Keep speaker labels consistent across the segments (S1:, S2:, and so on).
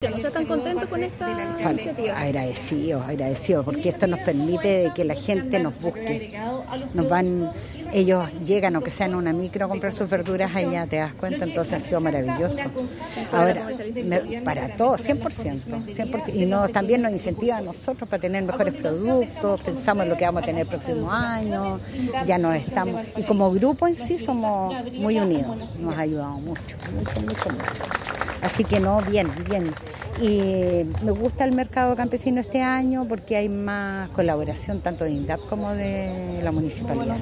S1: ¿Están contentos con esta iniciativa?
S2: Agradecidos, agradecidos, porque esto nos permite que la gente nos busque. Nos van, ellos llegan, aunque sea en una micro, a comprar sus verduras, ahí ya te das cuenta, entonces ha sido maravilloso. Ahora, para todos, 100%, 100%. Y nos, también nos incentiva a nosotros para tener mejores productos, pensamos en lo que vamos a tener el próximo año, ya nos estamos. Y como grupo en sí somos muy unidos, nos ha ayudado mucho, mucho, mucho, mucho. Así que no, bien, bien. Y me gusta el mercado campesino este año porque hay más colaboración tanto de INDAP como de la municipalidad.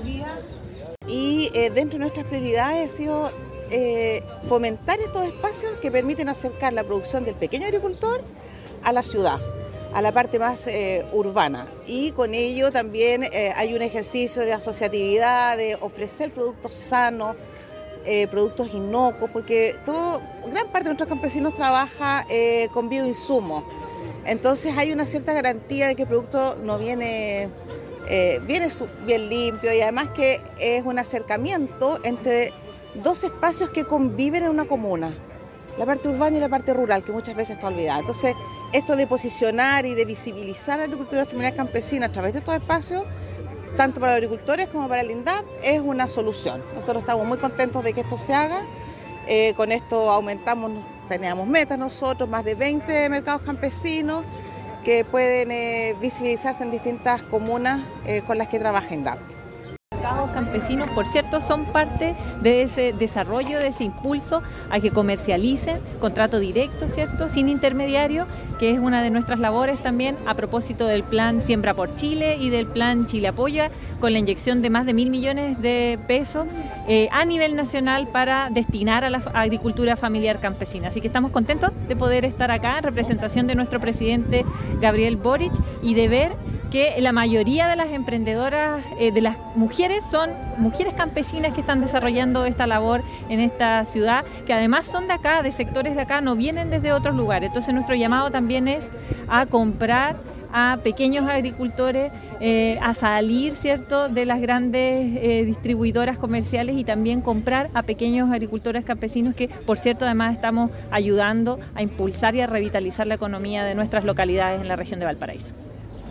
S3: Y eh, dentro de nuestras prioridades ha sido eh, fomentar estos espacios que permiten acercar la producción del pequeño agricultor a la ciudad a la parte más eh, urbana y con ello también hay un ejercicio de asociatividad, de ofrecer productos sanos, eh, productos inocuos, porque todo, gran parte de nuestros campesinos trabaja eh, con bioinsumos. Entonces hay una cierta garantía de que el producto no viene, eh, viene bien limpio y además que es un acercamiento entre dos espacios que conviven en una comuna, la parte urbana y la parte rural, que muchas veces está olvidada. Entonces, esto de posicionar y de visibilizar la agricultura familiar campesina a través de estos espacios tanto para los agricultores como para el INDAP, es una solución. Nosotros estamos muy contentos de que esto se haga. Eh, con esto aumentamos, teníamos metas nosotros, más de 20 mercados campesinos que pueden eh, visibilizarse en distintas comunas eh, con las que trabaja INDAP
S1: campesinos, por cierto, son parte de ese desarrollo, de ese impulso a que comercialicen, contrato directo, ¿cierto? Sin intermediario, que es una de nuestras labores también a propósito del plan Siembra por Chile y del plan Chile Apoya, con la inyección de más de mil millones de pesos eh, a nivel nacional para destinar a la agricultura familiar campesina. Así que estamos contentos de poder estar acá en representación de nuestro presidente Gabriel Boric y de ver que la mayoría de las emprendedoras, eh, de las mujeres, son mujeres campesinas que están desarrollando esta labor en esta ciudad, que además son de acá, de sectores de acá, no vienen desde otros lugares. Entonces nuestro llamado también es a comprar a pequeños agricultores eh, a salir cierto de las grandes eh, distribuidoras comerciales y también comprar a pequeños agricultores campesinos que por cierto además estamos ayudando a impulsar y a revitalizar la economía de nuestras localidades en la región de Valparaíso.